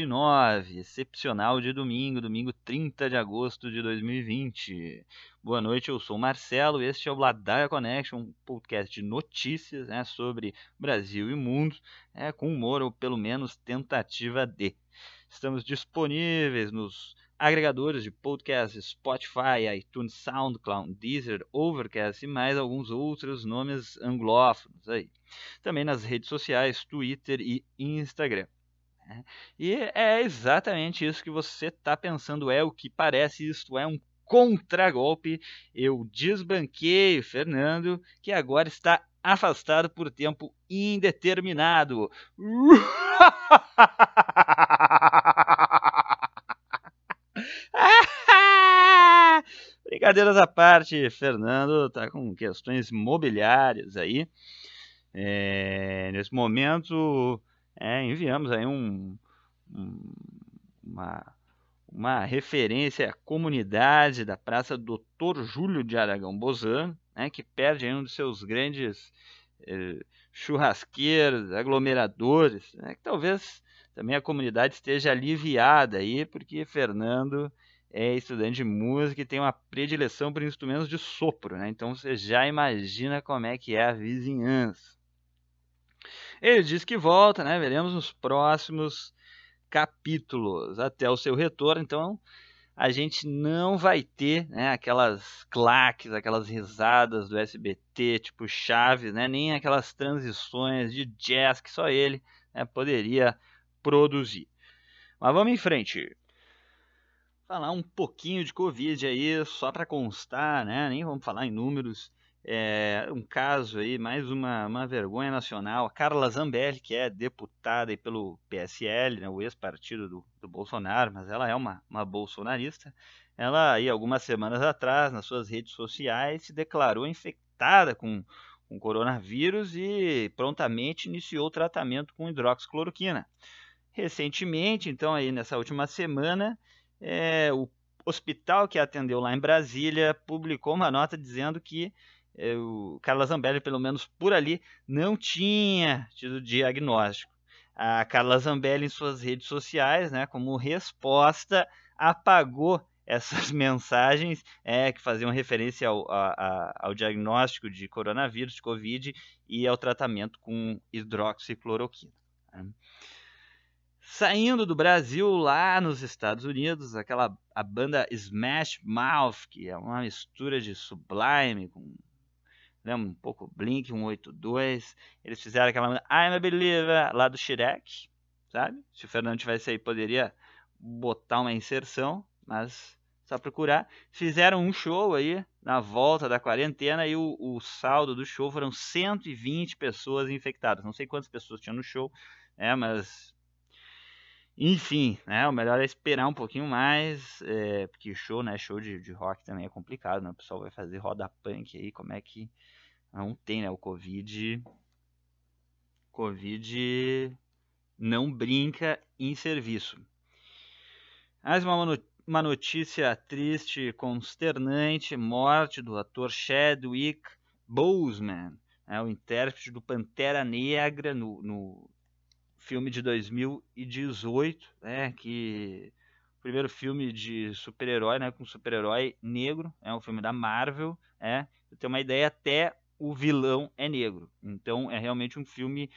Ladaia Connection 29, excepcional de domingo, domingo 30 de agosto de 2020. Boa noite, eu sou o Marcelo, este é o Ladaia Connection, um podcast de notícias né, sobre Brasil e mundo, é, com humor ou pelo menos tentativa de. Estamos disponíveis nos agregadores de podcast Spotify, iTunes, SoundCloud, Deezer, Overcast e mais alguns outros nomes anglófonos aí. Também nas redes sociais, Twitter e Instagram. E é exatamente isso que você está pensando, é o que parece, isto é um contragolpe. Eu desbanquei Fernando, que agora está afastado por tempo indeterminado. Brincadeiras à parte, Fernando está com questões mobiliárias aí. É, nesse momento, é, enviamos aí um, um, uma, uma referência à comunidade da Praça Doutor Júlio de Aragão Bozano, né, que perde um dos seus grandes é, churrasqueiros, aglomeradores, né, que talvez também a comunidade esteja aliviada aí, porque Fernando é estudante de música e tem uma predileção por instrumentos de sopro, né? Então você já imagina como é que é a vizinhança. Ele diz que volta, né? Veremos nos próximos capítulos até o seu retorno. Então a gente não vai ter né, aquelas claques, aquelas risadas do SBT, tipo Chaves, né? Nem aquelas transições de jazz que só ele né, poderia produzir. Mas vamos em frente. Falar um pouquinho de Covid aí, só para constar, né? Nem vamos falar em números. É, um caso aí, mais uma, uma vergonha nacional. A Carla Zambelli, que é deputada pelo PSL, né, o ex-partido do, do Bolsonaro, mas ela é uma, uma bolsonarista. Ela, aí, algumas semanas atrás, nas suas redes sociais, se declarou infectada com, com coronavírus e prontamente iniciou o tratamento com hidroxicloroquina. Recentemente, então, aí nessa última semana, é, o hospital que atendeu lá em Brasília publicou uma nota dizendo que o Carla Zambelli, pelo menos por ali, não tinha tido diagnóstico. A Carla Zambelli, em suas redes sociais, né, como resposta, apagou essas mensagens é, que faziam referência ao, a, ao diagnóstico de coronavírus, de Covid, e ao tratamento com hidroxicloroquina. Né. Saindo do Brasil, lá nos Estados Unidos, aquela a banda Smash Mouth, que é uma mistura de Sublime com lembra um pouco Blink 182. Eles fizeram aquela I'm a Believer lá do Shrek, sabe? Se o Fernando tivesse aí, poderia botar uma inserção, mas só procurar. Fizeram um show aí na volta da quarentena e o, o saldo do show foram 120 pessoas infectadas. Não sei quantas pessoas tinham no show, né, mas enfim, né? O melhor é esperar um pouquinho mais, é, porque show, né? Show de, de rock também é complicado, né? O pessoal vai fazer roda punk aí, como é que não tem, né? O Covid. Covid não brinca em serviço. Mais uma, uma notícia triste, consternante: morte do ator Chadwick Boseman, né, o intérprete do Pantera Negra no, no filme de 2018, né, que primeiro filme de super-herói, né, com super-herói negro, é um filme da Marvel, é, eu tenho uma ideia até o vilão é negro, então é realmente um filme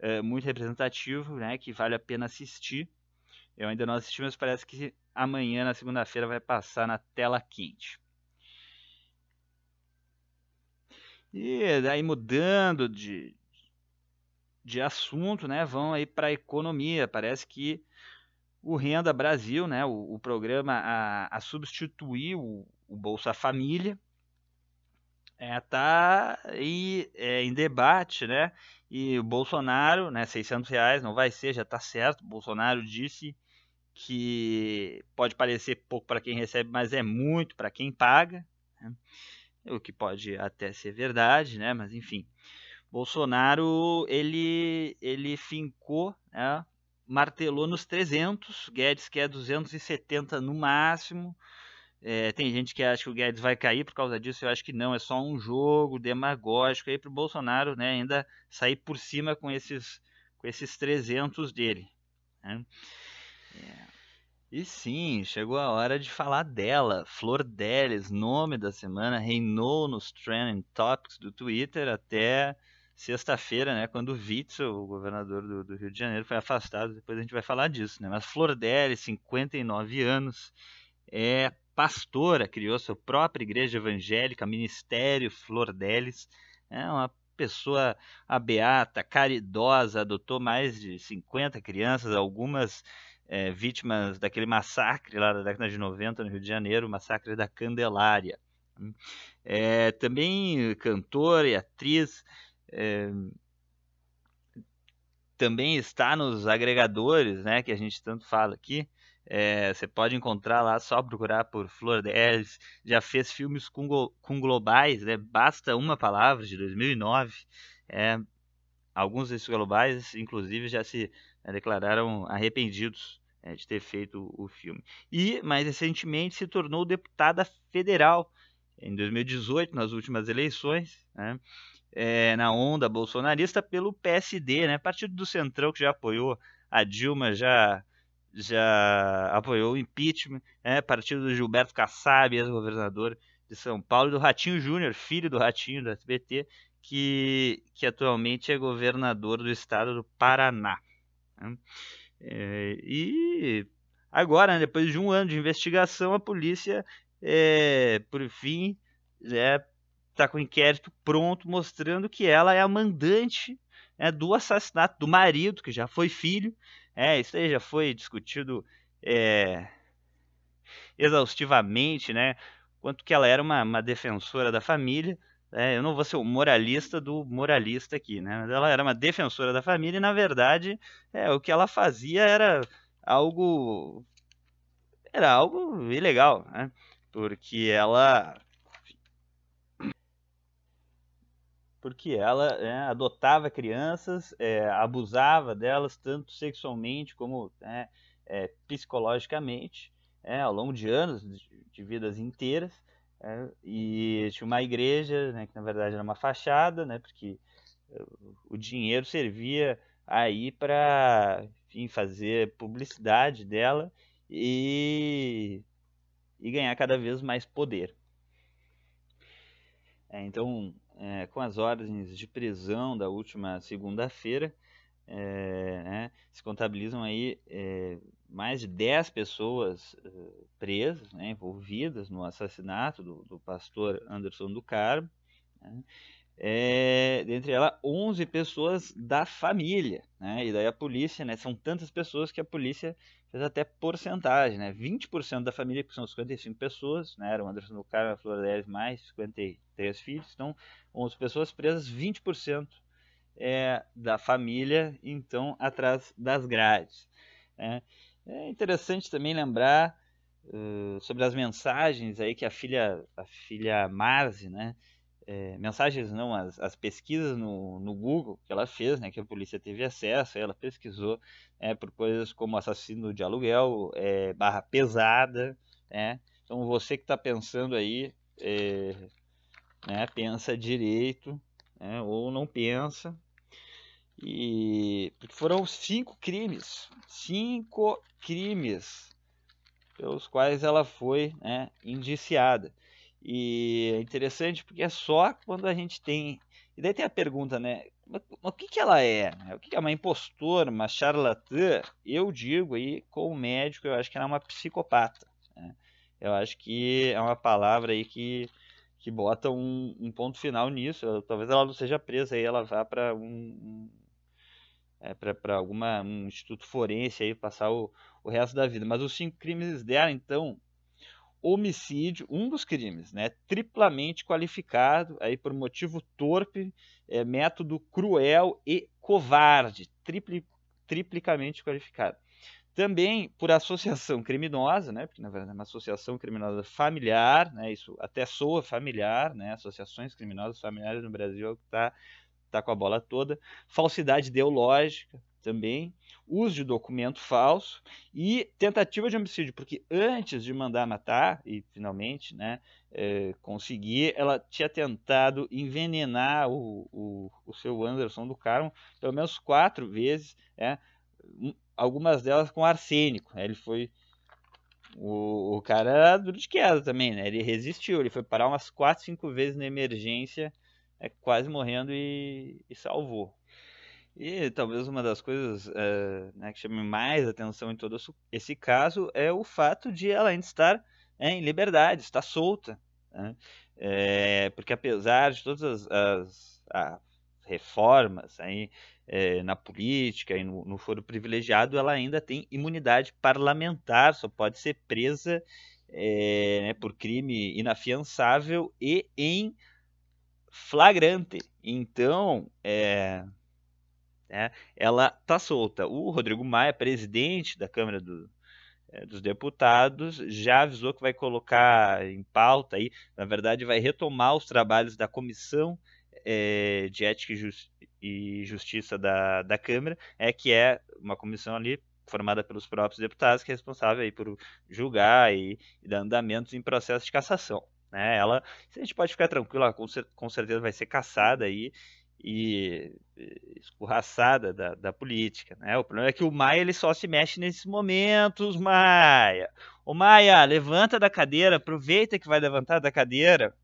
é, muito representativo, né, que vale a pena assistir. Eu ainda não assisti, mas parece que amanhã, na segunda-feira, vai passar na tela quente. E daí mudando de, de assunto, né, vão aí para a economia. Parece que o Renda Brasil, né, o, o programa a, a substituir o, o, Bolsa Família, está é, tá aí, é, em debate, né? E o Bolsonaro, né, 600 reais, não vai ser, já está certo. O Bolsonaro disse que pode parecer pouco para quem recebe, mas é muito para quem paga. Né? O que pode até ser verdade, né? Mas enfim. Bolsonaro ele ele fincou, né, martelou nos 300, Guedes quer 270 no máximo. É, tem gente que acha que o Guedes vai cair por causa disso, eu acho que não, é só um jogo demagógico aí para o Bolsonaro né, ainda sair por cima com esses, com esses 300 dele. Né? É. E sim, chegou a hora de falar dela. Flor Delis, nome da semana, reinou nos trending topics do Twitter até sexta-feira, né, quando o Witzel, o governador do, do, Rio de Janeiro, foi afastado. Depois a gente vai falar disso, né? Mas Flor Delis, 59 anos, é pastora, criou sua própria igreja evangélica, Ministério Flor Delis. É uma pessoa a beata, caridosa, adotou mais de 50 crianças, algumas é, vítimas daquele massacre lá da década de 90 no Rio de Janeiro, o massacre da Candelária. É, também cantora e atriz, é, também está nos agregadores, né, que a gente tanto fala aqui. É, você pode encontrar lá, só procurar por Flor Delis. Já fez filmes com, com globais, né? Basta uma palavra, de 2009. É, alguns desses globais, inclusive, já se né, declararam arrependidos é, de ter feito o filme. E, mais recentemente, se tornou deputada federal em 2018, nas últimas eleições. Né? É, na onda bolsonarista pelo PSD, né? Partido do Centrão que já apoiou a Dilma, já já apoiou o impeachment, é, partido do Gilberto Kassab, ex-governador de São Paulo, e do Ratinho Júnior, filho do Ratinho do SBT, que, que atualmente é governador do estado do Paraná. Né? É, e agora, né, depois de um ano de investigação, a polícia, é, por fim, é, tá com o inquérito pronto, mostrando que ela é a mandante né, do assassinato do marido, que já foi filho, é, isso aí já foi discutido é, exaustivamente, né? Quanto que ela era uma, uma defensora da família. É, eu não vou ser o moralista do moralista aqui, né? Ela era uma defensora da família e, na verdade, é, o que ela fazia era algo era algo ilegal, né? Porque ela porque ela é, adotava crianças, é, abusava delas tanto sexualmente como né, é, psicologicamente, é, ao longo de anos, de, de vidas inteiras. É, e tinha uma igreja, né, que na verdade era uma fachada, né, porque o dinheiro servia aí para fazer publicidade dela e, e ganhar cada vez mais poder. É, então, é, com as ordens de prisão da última segunda-feira, é, né, se contabilizam aí é, mais de 10 pessoas uh, presas, né, envolvidas no assassinato do, do pastor Anderson do Carmo. Né, é, dentre elas 11 pessoas da família, né? E daí a polícia, né? São tantas pessoas que a polícia fez até porcentagem, né? 20% da família, que são 55 pessoas, né? Era o Anderson Carmo, a Flor mais 53 filhos, então 11 pessoas presas, 20% é, da família, então, atrás das grades. Né? É interessante também lembrar uh, sobre as mensagens aí que a filha, a filha Marzi, né? É, mensagens não, as, as pesquisas no, no, Google que ela fez, né, que a polícia teve acesso, ela pesquisou é, por coisas como assassino de aluguel, é, barra pesada, né? Então você que está pensando aí, é, né, pensa direito, né, ou não pensa. E foram cinco crimes, cinco crimes pelos quais ela foi né, indiciada. E é interessante porque é só quando a gente tem. E daí tem a pergunta, né? O que, que ela é? O que, que é uma impostora, uma charlatã? Eu digo aí, como médico, eu acho que ela é uma psicopata. Né? Eu acho que é uma palavra aí que, que bota um, um ponto final nisso. Talvez ela não seja presa aí, ela vá para um, um é, para alguma um instituto forense aí passar o, o resto da vida. Mas os cinco crimes dela, então, homicídio, um dos crimes, né, triplamente qualificado aí por motivo torpe, é, método cruel e covarde, tripli, triplicamente qualificado. Também por associação criminosa, né, porque na verdade é uma associação criminosa familiar, né, isso até soa familiar, né, associações criminosas familiares no Brasil é o que está tá com a bola toda. Falsidade ideológica, também, uso de documento falso e tentativa de homicídio, porque antes de mandar matar e finalmente né, é, conseguir, ela tinha tentado envenenar o, o, o seu Anderson do Carmo pelo menos quatro vezes, é, algumas delas com arsênico. Né, ele foi. O, o cara era duro de queda também, né? Ele resistiu, ele foi parar umas quatro, cinco vezes na emergência, é, quase morrendo e, e salvou. E talvez uma das coisas é, né, que chame mais atenção em todo esse caso é o fato de ela ainda estar é, em liberdade, estar solta. Né? É, porque apesar de todas as, as, as reformas aí, é, na política e no, no, foro privilegiado, ela ainda tem imunidade parlamentar, só pode ser presa né, por crime inafiançável e em flagrante. Então, é, né, ela está solta. O Rodrigo Maia, presidente da Câmara do, é, dos Deputados, já avisou que vai colocar em pauta, aí, na verdade, vai retomar os trabalhos da Comissão é, de Ética e, Justi e Justiça da, da Câmara, é, que é uma comissão ali formada pelos próprios deputados, que é responsável aí por julgar e, e dar andamentos em processo de cassação. Né? Ela, a gente pode ficar tranquilo, ela com, com certeza vai ser cassada aí e escorraçada da, da política. Né? O problema é que o Maia ele só se mexe nesses momentos, Maia. O Maia, levanta da cadeira, aproveita que vai levantar da cadeira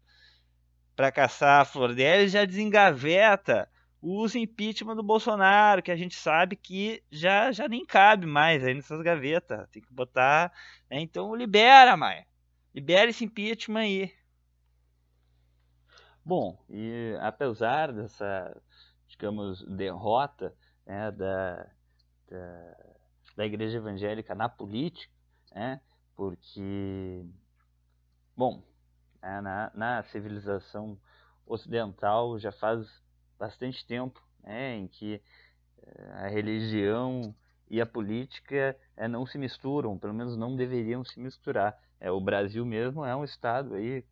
para caçar a flor dela e já desengaveta usa impeachment do Bolsonaro, que a gente sabe que já, já nem cabe mais aí nessas gavetas. Tem que botar. Né? Então libera, Maia. Libera esse impeachment aí. Bom, e apesar dessa, digamos, derrota né, da, da, da, igreja evangélica na política, né, porque, bom, né, na, na civilização ocidental já faz bastante tempo né, em que eh, a religião e a política é, não se misturam, pelo menos não deveriam se misturar. É, o Brasil mesmo é um estado aí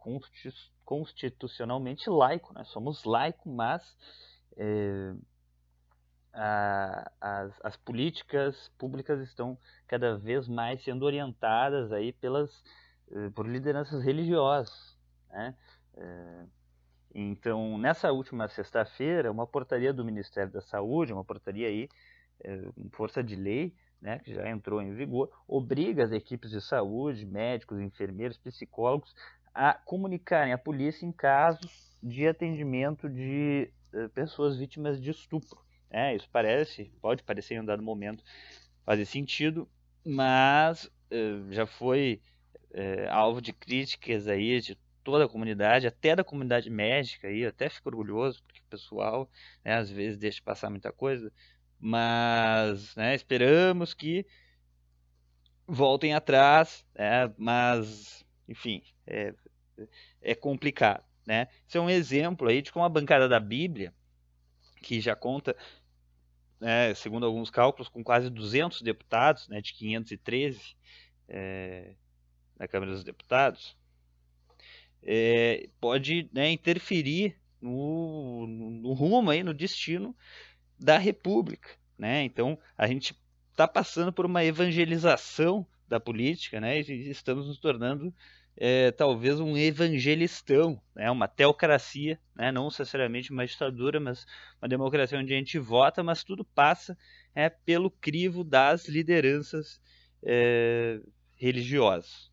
constitucionalmente laico, né? somos laico, mas é, a, as, as, políticas públicas estão cada vez mais sendo orientadas aí pelas, eh, por lideranças religiosas. Né? É, então, nessa última sexta-feira, uma portaria do Ministério da Saúde, uma portaria aí, é, força de lei, né, que já entrou em vigor, obriga as equipes de saúde, médicos, enfermeiros, psicólogos a comunicarem à polícia em casos de atendimento de uh, pessoas vítimas de estupro. É, isso parece, pode parecer em um dado momento fazer sentido, mas uh, já foi uh, alvo de críticas aí de toda a comunidade, até da comunidade médica aí, até fico orgulhoso porque o pessoal, né, às vezes deixa passar muita coisa, mas né, esperamos que voltem atrás, né, mas enfim, é, é complicado. Né? Isso é um exemplo aí de como a bancada da Bíblia, que já conta, né, segundo alguns cálculos, com quase 200 deputados, né, de 513 é, na Câmara dos Deputados, é, pode né, interferir no, no, rumo, aí, no destino da República. Né? Então, a gente está passando por uma evangelização da política né? e estamos nos tornando é, talvez um evangelistão, né? uma teocracia, né? não necessariamente uma ditadura, mas uma democracia onde a gente vota, mas tudo passa é, pelo crivo das lideranças é, religiosas.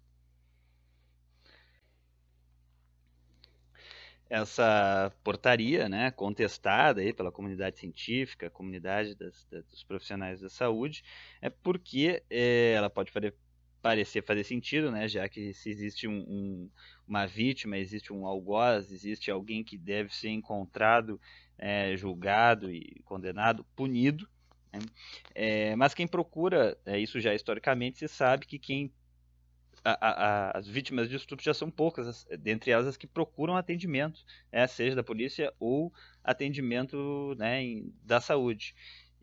Essa portaria, né, contestada aí pela comunidade científica, comunidade das, das, dos profissionais da saúde, é porque é, ela pode fazer, parecer fazer sentido, né, já que se existe um, um, uma vítima, existe um algoz, existe alguém que deve ser encontrado, é, julgado e condenado, punido, né, é, mas quem procura, é, isso já historicamente se sabe que quem a, as vítimas de estupro já são poucas, dentre elas as que procuram atendimento, né, seja da polícia ou atendimento né, em, da saúde.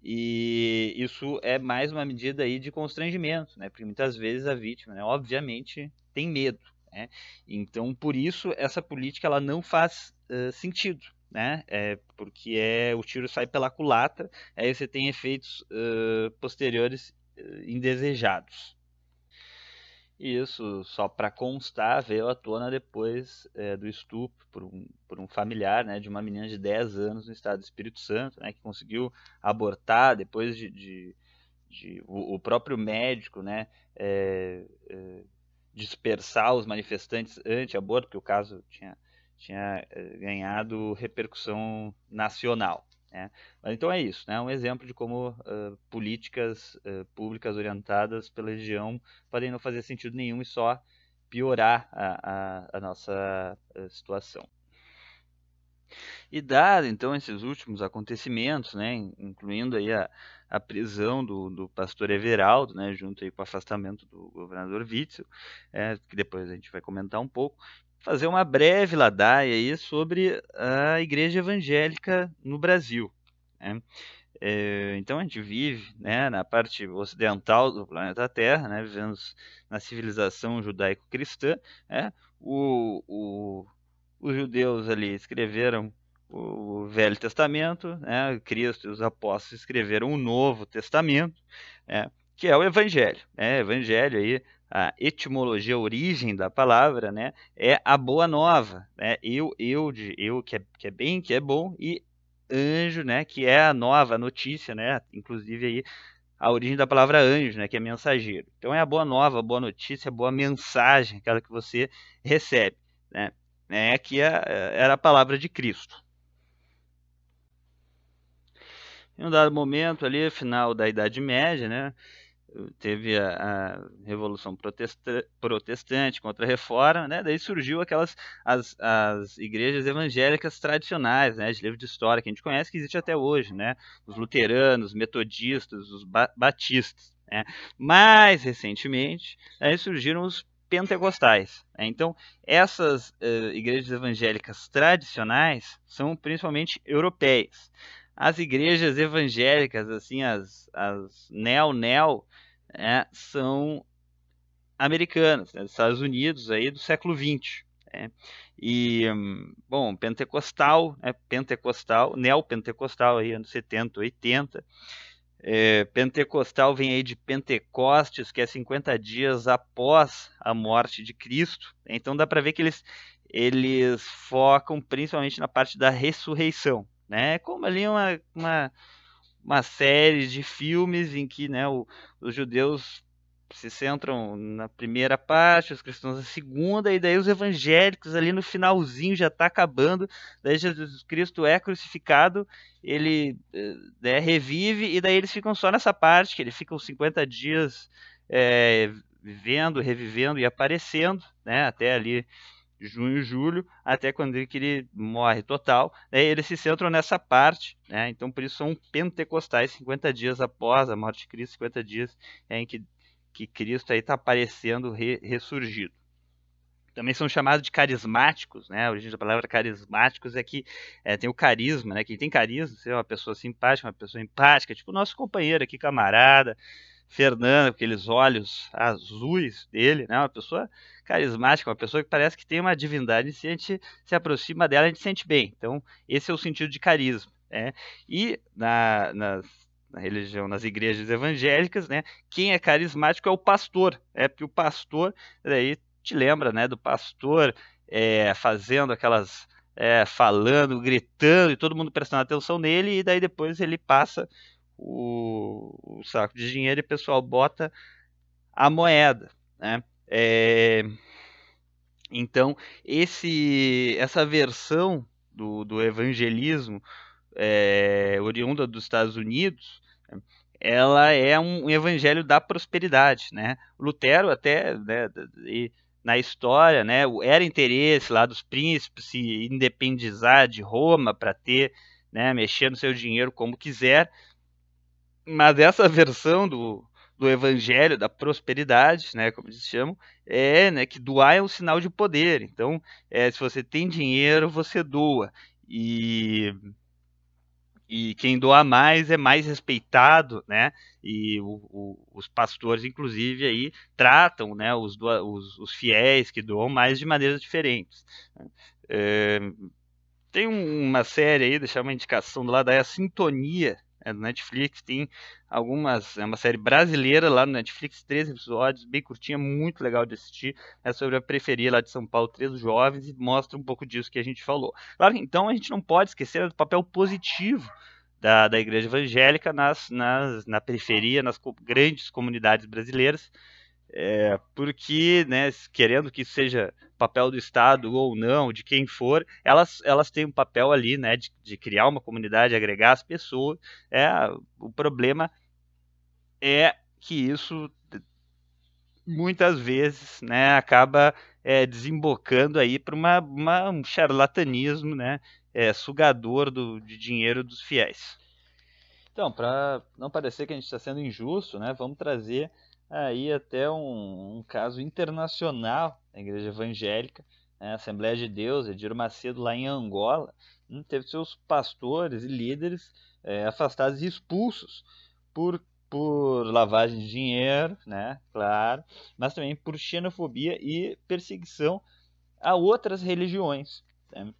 E isso é mais uma medida aí de constrangimento, né, porque muitas vezes a vítima, né, obviamente, tem medo. Né, então, por isso, essa política ela não faz uh, sentido. né? É, porque é, o tiro sai pela culatra, aí você tem efeitos uh, posteriores uh, indesejados. Isso, só para constar, veio à tona depois é, do estupro por um, por um familiar né, de uma menina de 10 anos no estado do Espírito Santo, né, que conseguiu abortar depois de, de, de o, o, próprio médico né, é, é, dispersar os manifestantes anti-aborto, porque o caso tinha, tinha ganhado repercussão nacional. Né? Então é isso, né? um exemplo de como uh, políticas uh, públicas orientadas pela região podem não fazer sentido nenhum e só piorar a, a, a nossa uh, situação. E dado então esses últimos acontecimentos, né, incluindo aí a, a prisão do, do pastor Everaldo, né, junto aí com o afastamento do governador Witzel, é, que depois a gente vai comentar um pouco, fazer uma breve ladaia aí sobre a igreja evangélica no Brasil. Né? É, então a gente vive né, na parte ocidental do planeta Terra, né, vivemos na civilização judaico-cristã. Né, o, o, os judeus ali escreveram o Velho Testamento, né, Cristo e os apóstolos escreveram o Novo Testamento, né, que é o Evangelho. Né, Evangelho aí a etimologia, a origem da palavra, né, é a boa nova, né, eu, eu, de, eu que é, que é bem, que é bom, e anjo, né, que é a nova notícia, né, inclusive aí a origem da palavra anjo, né, que é mensageiro. Então é a boa nova, a boa notícia, a boa mensagem, aquela que você recebe, né, né que é, era a palavra de Cristo. Em um dado momento ali, final da Idade Média, né, teve a, a Revolução protesta, Protestante contra a Reforma, né? Daí surgiu aquelas as, as igrejas evangélicas tradicionais, né? De livro de história que a gente conhece que existe até hoje, né? Os luteranos, metodistas, os ba batistas, né? Mais recentemente, aí surgiram os pentecostais. Né? Então, essas uh, igrejas evangélicas tradicionais são principalmente europeias as igrejas evangélicas, assim, as, as neo-neo, né, são americanas, né, dos Estados Unidos aí do século XX. Né? E, bom, pentecostal, né, pentecostal, neopentecostal aí, anos 70, 80. É, pentecostal vem aí de Pentecostes, que é 50 dias após a morte de Cristo. Então dá para ver que eles, eles focam principalmente na parte da ressurreição né? Como ali uma, uma, uma série de filmes em que né, o, os judeus se centram na primeira parte, os cristãos na segunda, e daí os evangélicos ali no finalzinho já está acabando, daí Jesus Cristo é crucificado, ele é, revive, e daí eles ficam só nessa parte, que ele fica os 50 dias é, vivendo, revivendo e aparecendo, né, até ali junho, julho, até quando ele, que ele morre total. Né, eles se centram nessa parte, né, então por isso são pentecostais, 50 dias após a morte de Cristo, 50 dias é, em que, que Cristo está aparecendo re, ressurgido. Também são chamados de carismáticos, né? A origem da palavra carismáticos é que é, tem o carisma, né? Quem tem carisma, você é uma pessoa simpática, uma pessoa empática, tipo o nosso companheiro aqui, camarada, Fernando, aqueles olhos azuis dele, né? Uma pessoa carismática, uma pessoa que parece que tem uma divindade, e se a gente se aproxima dela, a gente sente bem. Então, esse é o sentido de carisma. Né? E na, na religião, nas igrejas evangélicas, né, quem é carismático é o pastor, é porque o pastor, daí te lembra, né, do pastor é, fazendo aquelas, é, falando, gritando e todo mundo prestando atenção nele e daí depois ele passa o, o saco de dinheiro e o pessoal bota a moeda, né? É, então, esse, essa versão do, do evangelismo é, oriunda dos Estados Unidos, ela é um, evangelho da prosperidade, né? Lutero até, né, na história, né, era interesse lá dos príncipes se independizar de Roma para ter, né, mexer no seu dinheiro como quiser, mas essa versão do, do evangelho da prosperidade, né, como eles chamam, é né, que doar é um sinal de poder. Então, é, se você tem dinheiro, você doa. E, e quem doa mais é mais respeitado, né? E o, o, os pastores, inclusive, aí tratam né, os, os, os, fiéis que doam mais de maneiras diferentes. É, tem uma série aí, deixar uma indicação do lado aí, a Sintonia, é do Netflix, tem algumas, é uma série brasileira lá no Netflix, três episódios, bem curtinha, muito legal de assistir, é sobre a periferia lá de São Paulo, três jovens, e mostra um pouco disso que a gente falou. Claro, então a gente não pode esquecer do papel positivo da, da igreja evangélica nas, nas, na periferia, nas grandes comunidades brasileiras, é, porque, né, querendo que seja papel do Estado ou não, de quem for, elas, elas têm um papel ali, né, de, de criar uma comunidade, agregar as pessoas. É, o problema é que isso muitas vezes, né, acaba é, desembocando aí para uma, uma, um charlatanismo, né, é, sugador do, de dinheiro dos fiéis. Então, para não parecer que a gente está sendo injusto, né, vamos trazer aí até um, um caso internacional da Igreja Evangélica, né, a Assembleia de Deus, Edir Macedo, lá em Angola, hum, teve seus pastores e líderes é, afastados e expulsos por, por lavagem de dinheiro, né, claro, mas também por xenofobia e perseguição a outras religiões. Né?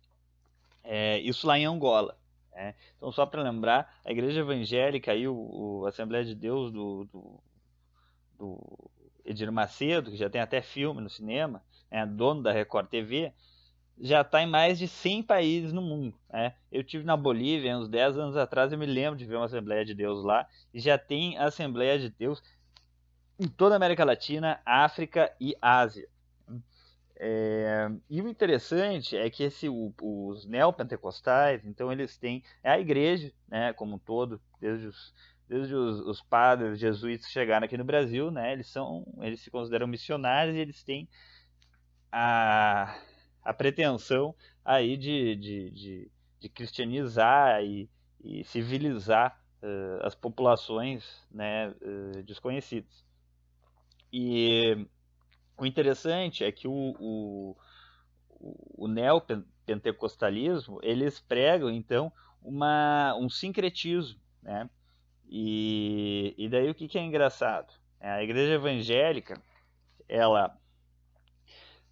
É, isso lá em Angola. Né? Então, só para lembrar, a Igreja Evangélica e o, o Assembleia de Deus do, do do Edir Macedo, que já tem até filme no cinema, é dono da Record TV, já está em mais de 100 países no mundo. Né? Eu tive na Bolívia uns 10 anos atrás, eu me lembro de ver uma Assembleia de Deus lá, e já tem Assembleia de Deus em toda a América Latina, África e Ásia. É, e o interessante é que esse, o, os neopentecostais, então eles têm é a igreja, né, como um todo, desde os desde os, os padres jesuítas chegaram aqui no Brasil, né, eles são, eles se consideram missionários e eles têm a, a pretensão aí de, de, de, de cristianizar e, e civilizar uh, as populações né, uh, desconhecidas. E o interessante é que o, o, o neopentecostalismo, eles pregam, então, uma, um sincretismo, né? E, e daí o que, que é engraçado? É, a igreja evangélica, ela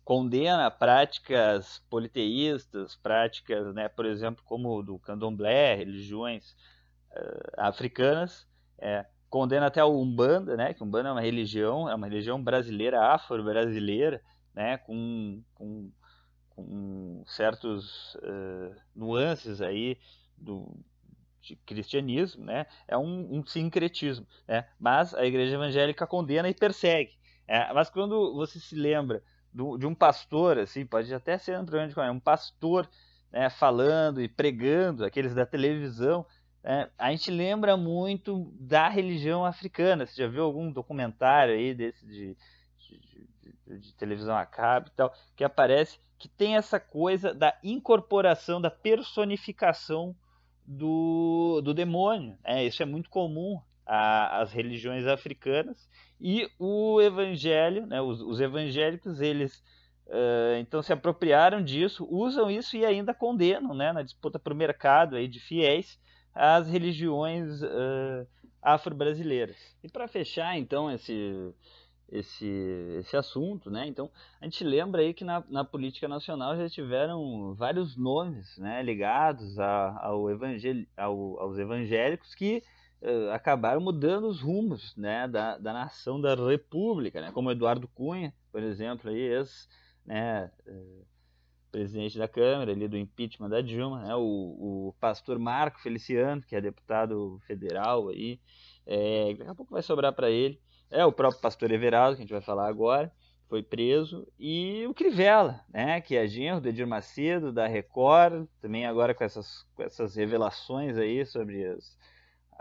condena práticas politeístas, práticas, né, por exemplo, como do candomblé, religiões uh, africanas, é, condena até o Umbanda, né, que Umbanda é uma religião, é uma religião brasileira, afro-brasileira, né, com, com, com certos uh, nuances aí do, cristianismo, né? É um, um sincretismo, né? Mas a igreja evangélica condena e persegue. É, mas quando você se lembra do, de um pastor, assim, pode até ser um de um pastor né, falando e pregando, aqueles da televisão, né, a gente lembra muito da religião africana. Você já viu algum documentário aí desse de, de, de, de televisão a cabo e tal, que aparece que tem essa coisa da incorporação, da personificação do, do demônio. É, isso é muito comum às religiões africanas. E o evangelho, né, os, os evangélicos, eles uh, então se apropriaram disso, usam isso e ainda condenam né, na disputa por mercado aí de fiéis as religiões uh, afro-brasileiras. E para fechar então esse esse, esse assunto, né? Então, a gente lembra aí que na, na política nacional já tiveram vários nomes, né, ligados a, ao evangel, ao, aos evangélicos que uh, acabaram mudando os rumos, né, da, da nação da república, né? Como Eduardo Cunha, por exemplo, aí, ex, né, uh, presidente da Câmara ali do impeachment da Dilma, né? O, o pastor Marco Feliciano, que é deputado federal aí, é, daqui a pouco vai sobrar para ele. É o próprio pastor Everaldo, que a gente vai falar agora, foi preso, e o Crivella, né, que é genro do Edir Macedo, da Record, também agora com essas, com essas revelações aí sobre as,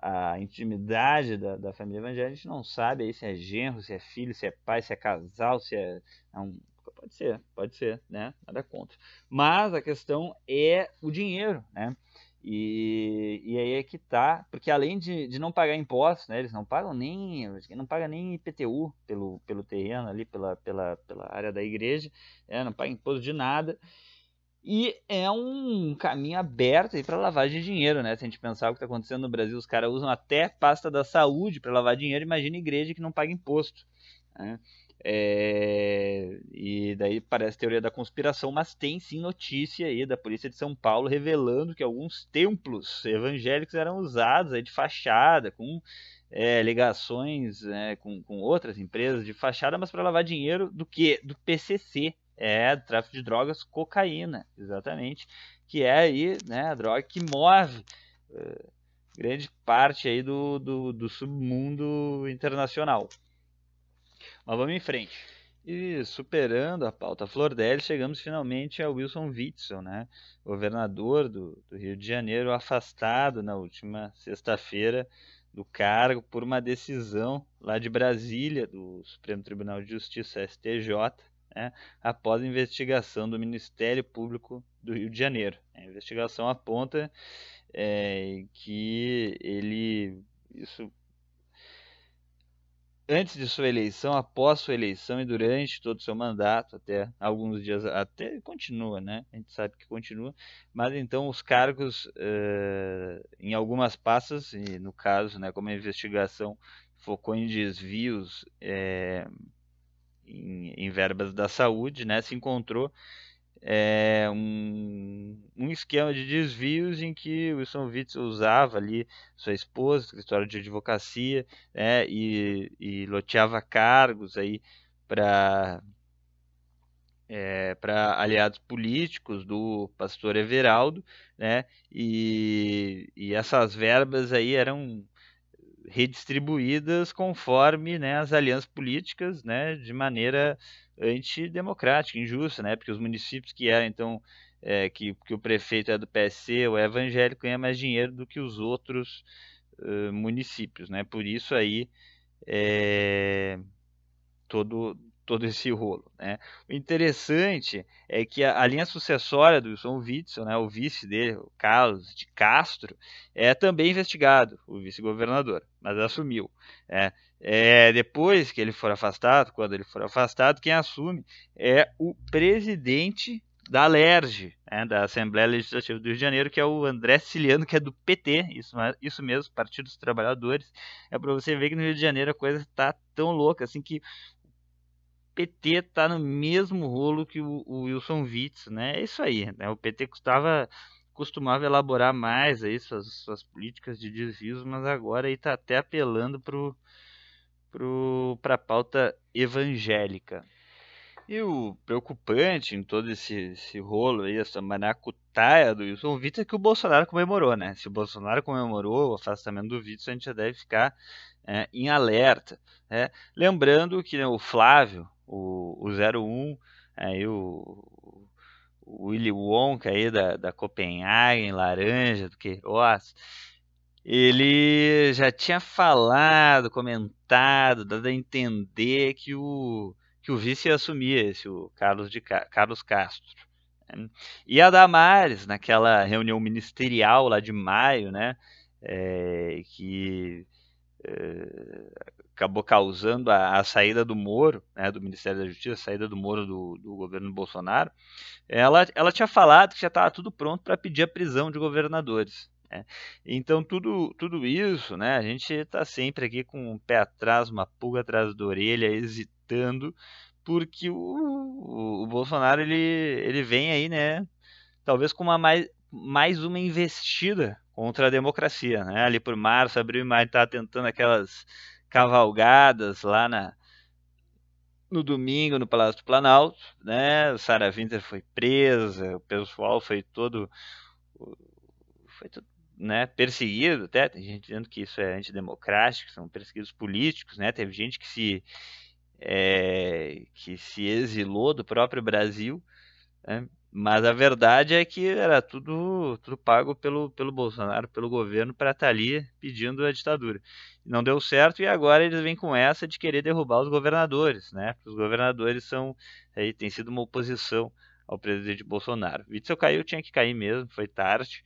a intimidade da, da família evangélica, a gente não sabe aí se é genro, se é filho, se é pai, se é casal, se é, é um, pode ser, pode ser, né, nada contra. Mas a questão é o dinheiro, né, e, e aí é que tá, porque além de, de não pagar impostos, né, eles não pagam nem, não paga nem IPTU pelo, pelo terreno ali, pela, pela, pela área da igreja, é, não paga imposto de nada. E é um caminho aberto para lavagem de dinheiro, né? Se a gente pensar o que está acontecendo no Brasil, os caras usam até pasta da saúde para lavar dinheiro, imagina igreja que não paga imposto. Né? É, E daí parece teoria da conspiração, mas tem sim notícia aí da polícia de São Paulo revelando que alguns templos evangélicos eram usados aí de fachada, com é, ligações é, com, com outras empresas de fachada, mas para lavar dinheiro do que? Do PCC, é, do tráfico de drogas, cocaína, exatamente, que é aí né, a droga que move é, grande parte aí do, do, do submundo internacional. Mas vamos em frente. E superando a pauta Flor Delis, chegamos finalmente ao Wilson Witzel, né? governador do, do Rio de Janeiro, afastado na última sexta-feira do cargo por uma decisão lá de Brasília, do Supremo Tribunal de Justiça, STJ, né? após a investigação do Ministério Público do Rio de Janeiro. A investigação aponta é, que ele. Isso antes de sua eleição, após sua eleição e durante todo o seu mandato, até alguns dias, até continua, né? A gente sabe que continua, mas então os cargos uh, em algumas pastas, e no caso, né, como a investigação focou em desvios é, em, em, verbas da saúde, né, se encontrou é, um, um, esquema de desvios em que Wilson Witzel usava ali sua esposa, escritório de advocacia, né, e, e loteava cargos aí para é, para aliados políticos do pastor Everaldo, né, e, e essas verbas aí eram redistribuídas conforme né, as alianças políticas, né, de maneira antidemocrática, injusta, né? Porque os municípios que eram, então, é, que, que o prefeito é do PSC ou é evangélico ganha mais dinheiro do que os outros uh, municípios, né? Por isso aí é, todo todo esse rolo, né? O interessante é que a, a linha sucessória do Wilson Witzel, né, o vice dele, o Carlos de Castro, é também investigado, o vice-governador, mas assumiu. É, é, depois que ele for afastado, quando ele for afastado, quem assume é o presidente da LERJ, né, da Assembleia Legislativa do Rio de Janeiro, que é o André Ciliano, que é do PT, isso, isso mesmo, Partido dos Trabalhadores. É para você ver que no Rio de Janeiro a coisa está tão louca, assim que PT está no mesmo rolo que o, o, Wilson Witz, né? É isso aí, né? O PT custava, costumava elaborar mais aí suas, suas políticas de desvios, mas agora está até apelando para para a pauta evangélica. E o preocupante em todo esse, esse rolo aí, essa maracutaia do Wilson Witzel é que o Bolsonaro comemorou, né? Se o Bolsonaro comemorou o afastamento do Witzel, a gente já deve ficar é, em alerta. Né? Lembrando que né, o Flávio, o, o 01, aí o, o Willy Wonka aí da, da Copenhagen, Laranja, do Queiroz, ele já tinha falado, comentado, dado a entender que o, que o vice ia assumir esse, o Carlos, de, Carlos Castro. Né? E a Damares, naquela reunião ministerial lá de maio, né, é, que acabou causando a, a, saída do Moro, né, do Ministério da Justiça, a saída do Moro do, do governo Bolsonaro, ela, ela tinha falado que já estava tudo pronto para pedir a prisão de governadores. Né? Então, tudo, tudo isso, né, a gente está sempre aqui com um pé atrás, uma pulga atrás da orelha, hesitando, porque o, o, o Bolsonaro ele, ele vem aí, né, talvez com uma mais, mais uma investida contra a democracia. Né? Ali por março, abril e maio, está tentando aquelas cavalgadas lá na, no domingo no Palácio do Planalto, né? Sarah Winter foi presa, o pessoal foi todo foi todo né, perseguido, até tem gente dizendo que isso é antidemocrático, são perseguidos políticos, né? Teve gente que se é, que se exilou do próprio Brasil, né? mas a verdade é que era tudo, tudo pago pelo, pelo Bolsonaro, pelo governo, para estar tá ali pedindo a ditadura. Não deu certo e agora eles vêm com essa de querer derrubar os governadores, né? Os governadores são aí tem sido uma oposição ao presidente Bolsonaro. Witzel caiu, tinha que cair mesmo, foi tarde.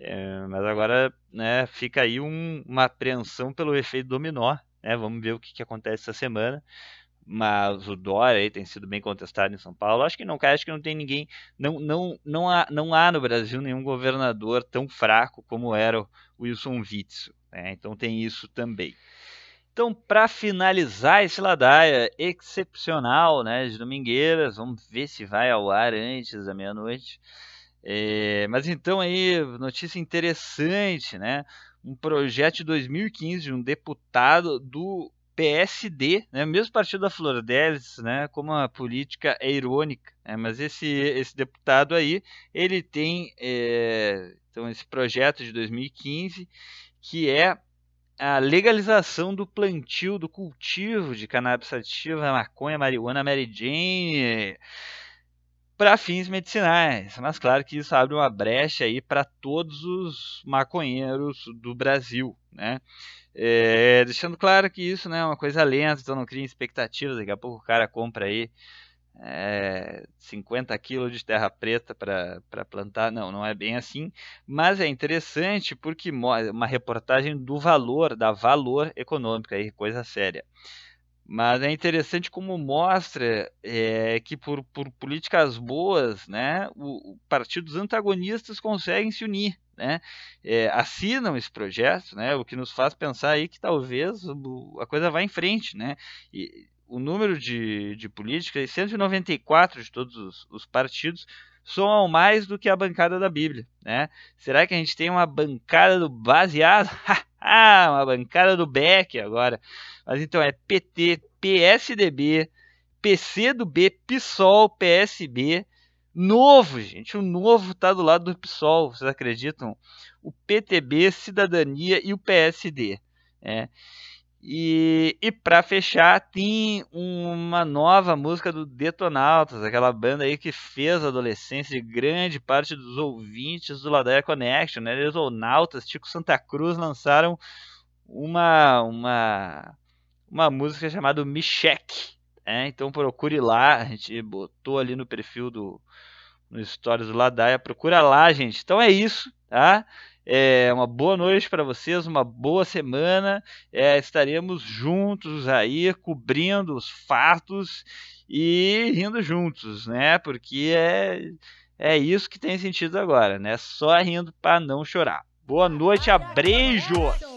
É, mas agora né, fica aí um, uma apreensão pelo efeito dominó. Né? Vamos ver o que, que acontece essa semana. Mas o Dória aí tem sido bem contestado em São Paulo. Acho que não acho que não tem ninguém. Não, não, não, há, não há no Brasil nenhum governador tão fraco como era o Wilson Witzel. Né? Então tem isso também. Então, para finalizar esse Ladaia excepcional, né, de Domingueiras, vamos ver se vai ao ar antes da meia-noite. É, mas então aí, notícia interessante, né? Um projeto de 2015 de um deputado do PSD, né, mesmo partido da Flordelis, né, como a política é irônica, né, mas esse, esse deputado aí, ele tem é, então esse projeto de 2015 que é a legalização do plantio, do cultivo de cannabis sativa, maconha, marihuana, Mary Jane, para fins medicinais. Mas claro que isso abre uma brecha aí para todos os maconheiros do Brasil, né? É, deixando claro que isso né, é uma coisa lenta, então não cria expectativas. Daqui a pouco o cara compra aí é, 50 quilos de terra preta para plantar. Não, não é bem assim. Mas é interessante porque uma reportagem do valor, da valor econômico, aí, coisa séria. Mas é interessante como mostra é, que por, por, políticas boas, né, o, partidos antagonistas conseguem se unir, né, é, assinam esse projeto, né, o que nos faz pensar aí que talvez a coisa vá em frente, né, e, o número de, de políticas, 194 de todos os, os partidos, somam mais do que a bancada da Bíblia, né? Será que a gente tem uma bancada do baseado? ah, uma bancada do Beck agora. Mas então é PT, PSDB, PCdoB, PSOL, PSB, Novo, gente, o Novo está do lado do PSOL, vocês acreditam? O PTB, Cidadania e o PSD. É. E, e para fechar, tem uma nova música do Detonautas, aquela banda aí que fez a adolescência de grande parte dos ouvintes do Ladaia Connection, né? Detonautas, Tico Santa Cruz lançaram uma uma uma música chamada Michek, né? Então procure lá, a gente botou ali no perfil do no Stories do Ladaia, procura lá, gente. Então é isso, tá? É uma boa noite para vocês, uma boa semana. É, estaremos juntos aí, cobrindo os fatos e rindo juntos, né? Porque é, é isso que tem sentido agora, né? Só rindo para não chorar. Boa noite, abreijos!